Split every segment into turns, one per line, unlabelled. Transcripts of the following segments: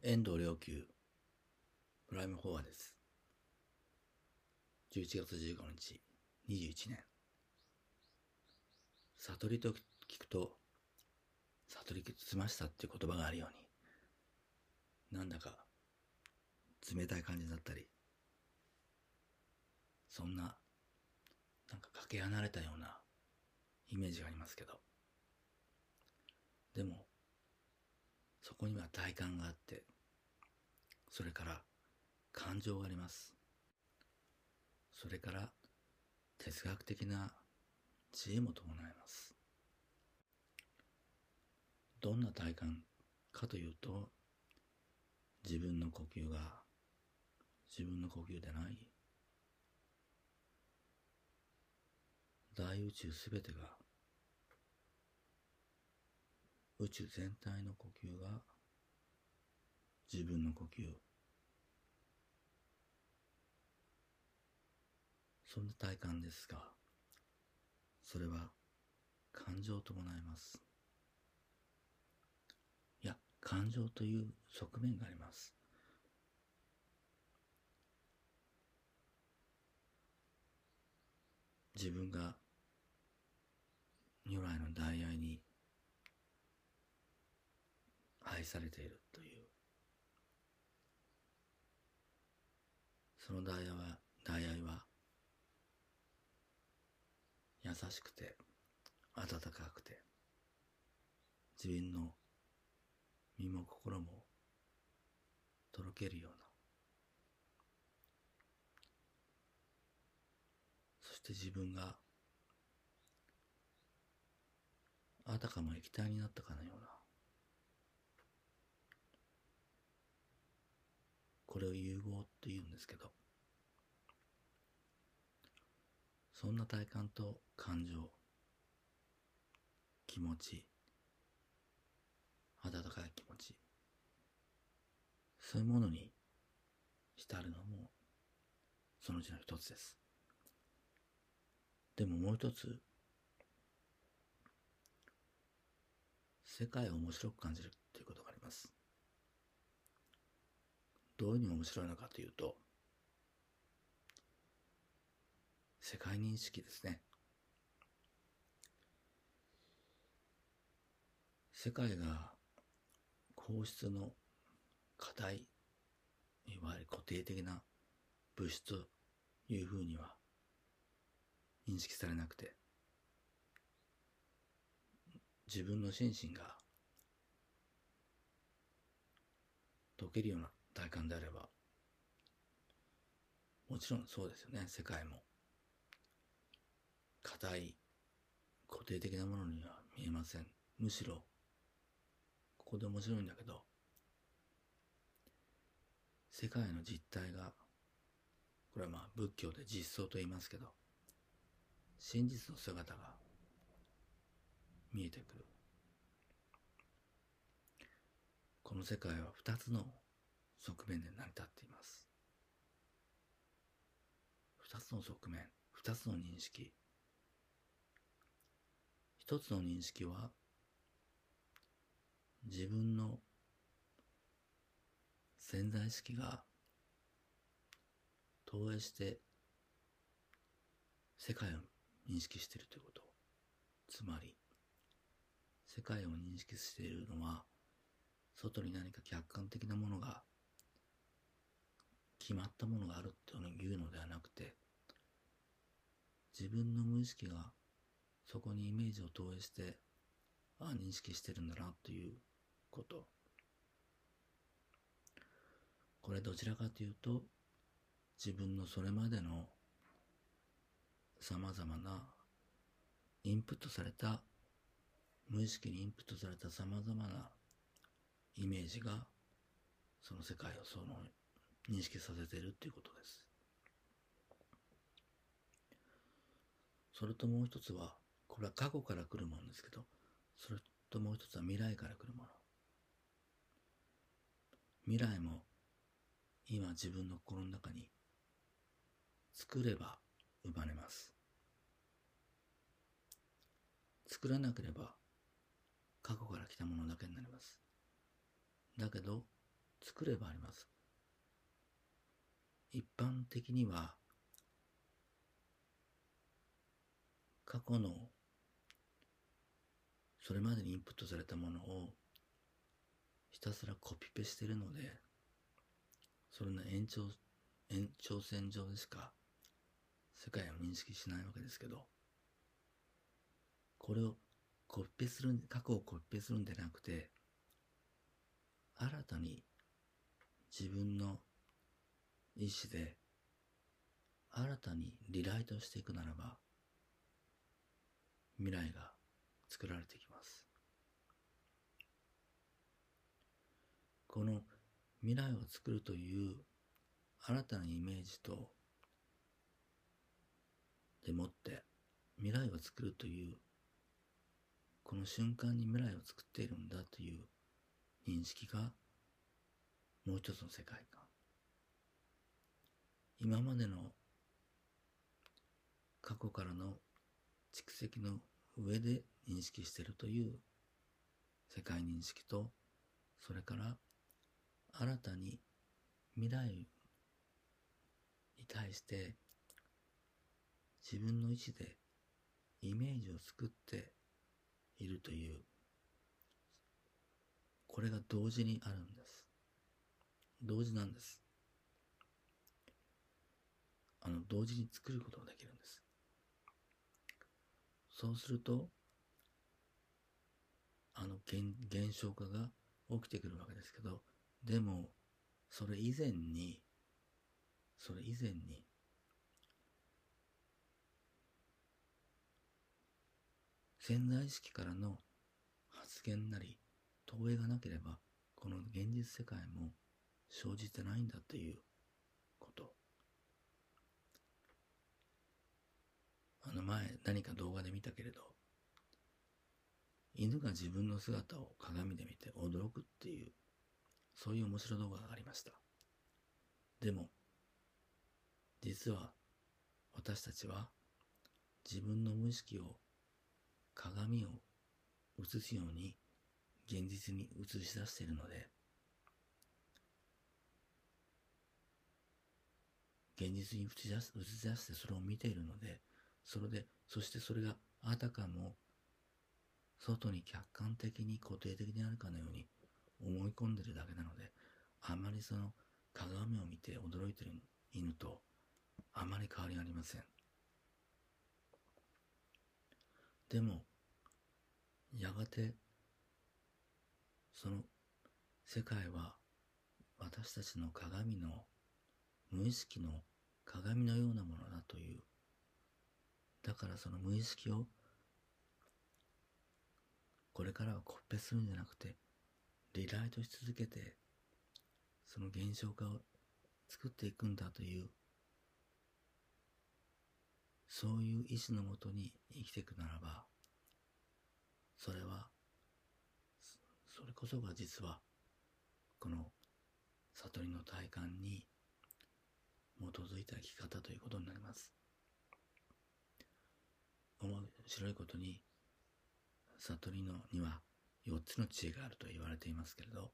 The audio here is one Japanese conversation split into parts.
遠藤良久。プライムフォアです。11月15日。21年。悟りと聞くと悟りつましたっていう言葉があるようになんだか冷たい感じだったりそんななんかかけ離れたようなイメージがありますけど。でもそこには体感があってそれから感情があります。それから哲学的な知恵も伴います。どんな体感かというと自分の呼吸が自分の呼吸でない大宇宙すべてが宇宙全体の呼吸が自分の呼吸そんな体感ですがそれは感情を伴います。いや感情という側面があります。自分が如来の大愛に愛されているという。その大愛は大愛は優しくて温かくて自分の身も心もとろけるようなそして自分があたかも液体になったかのようなこれを融合って言うんですけどそんな体感と感情気持ち温かい気持ちそういうものに浸るのもそのうちの一つです。でももう一つ世界を面白く感じるっていうことがあります。どういうに面白いのかというと世界認識ですね。世界が皇室の課題いわゆる固定的な物質というふうには認識されなくて自分の心身が解けるような体感であれば。もちろんそうですよね。世界も。硬い固定的なものには見えません。むしろここで面白いんだけど世界の実態がこれはまあ仏教で実相と言いますけど真実の姿が見えてくる。この世界は二つの側面で成り立っています。二つの側面二つの認識。一つの認識は自分の潜在意識が投影して世界を認識しているということ。つまり世界を認識しているのは外に何か客観的なものが決まったものがあるというのではなくて自分の無意識がそこにイメージを投影してああ認識してるんだなということ。これどちらかというと自分のそれまでのさまざまなインプットされた無意識にインプットされたさまざまなイメージがその世界をその認識させてるっていうことです。それともう一つはこれは過去から来るものですけどそれともう一つは未来から来るもの。未来も今自分の心の中に作れば生まれます。作らなければ過去から来たものだけになります。だけど作ればあります。一般的には、過去のそれまでにインプットされたものをひたすらコピペしてるので、それの延長、延長線上でしか世界を認識しないわけですけど、これをコピペする、過去をコピペするんでなくて、新たに自分の意志で新たにリライトしていくならば、未来が作られてきます。この未来を作るという新たなイメージとでもって未来を作るというこの瞬間に未来を作っているんだという認識がもう一つの世界観今までの過去からの蓄積の上で認識しているという世界認識とそれから新たに未来に対して自分の意思でイメージを作っているというこれが同時にあるんです。同時なんです。あの同時に作ることができるんです。そうするとあの現現象化が起きてくるわけですけどでもそれ以前にそれ以前に潜在意識からの発言なり投影がなければこの現実世界も生じてないんだっていうことあの前何か動画で見たけれど犬が自分の姿を鏡で見て驚くっていうそういう面白い動画がありました。でも実は私たちは自分の無意識を鏡を映すように現実に映し出しているので現実に映し出す映し出してそれを見ているのでそれでそしてそれがあたかも外に客観的に固定的にあるかのように思い込んでるだけなのであまりその鏡を見て驚いてる犬とあまり変わりありません。でもやがてその世界は私たちの鏡の無意識の鏡のようなものだというだからその無意識をこれからはコッペするんじゃなくてリライトし続けてその現象化を作っていくんだというそういう意志のもとに生きていくならばそれはそれこそが実はこの悟りの体感に基づいた生き方ということになります。面白いことに悟りのには4つの知恵があると言われていますけれど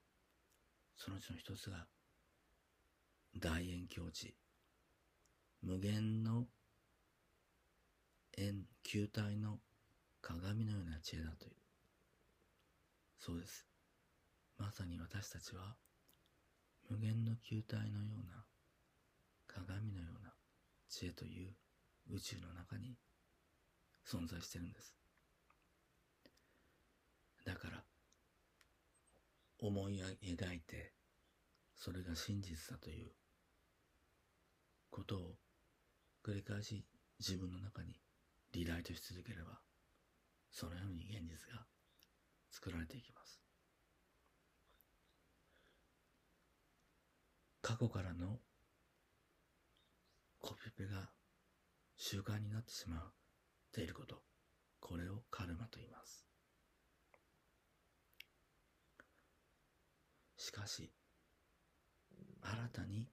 そのうちの一つが大円境地。無限の円球体の鏡のような知恵だという。そうです。まさに私たちは無限の球体のような鏡のような知恵という宇宙の中に存在してるんです。だから思い描いてそれが真実だということを繰り返し自分の中にリライトし続ければそのように現実が作られていきます。過去からのコピペが習慣になってしまう。ていること。これをカルマと言います。しかし新たに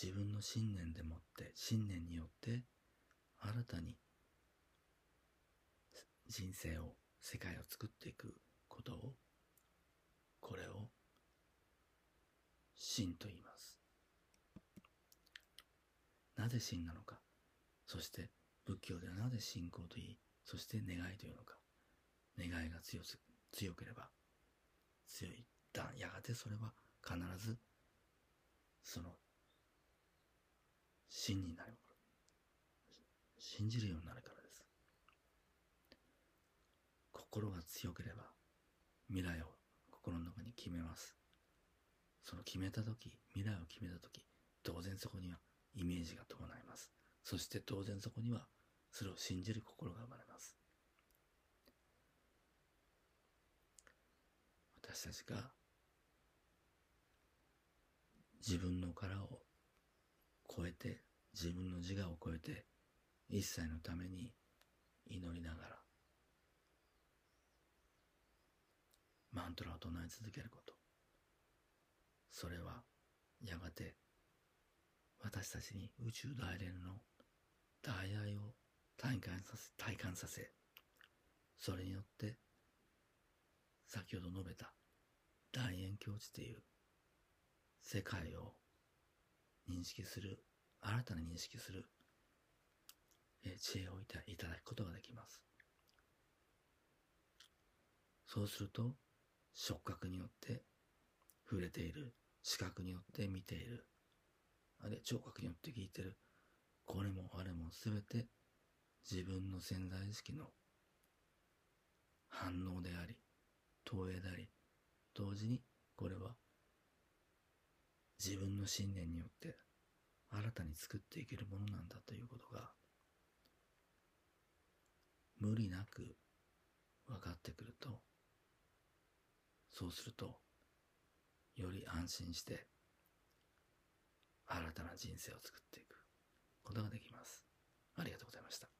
自分の信念でもって信念によって新たに人生を世界を作っていくことをこれを真と言います。なぜ真なのか。そして仏教ではなぜ信仰と言いそして願いというのか。願いが強す強ければ強い。だやがてそれは必ずその真になる信じるようになるからです。心が強ければ未来を心の中に決めます。その決めた時未来を決めた時当然そこにはイメージが伴います。そして当然そこにはそれを信じる心が生まれます。私たちが自分の殻を超えて自分の自我を超えて一切のために祈りながらマントラを唱え続けること。それはやがて私たちに宇宙大連の大愛を体感させ体感させそれによって先ほど述べた大円境地という世界を認識する新たに認識するえ知恵をいただくことができます。そうすると触覚によって触れている視覚によって見ているあるいは聴覚によって聞いてるこれもあれも全て自分の潜在意識の反応であり投影であり同時にこれは自分の信念によって新たに作っていけるものなんだということが無理なく分かってくるとそうするとより安心して新たな人生を作っていくことができます。ありがとうございました。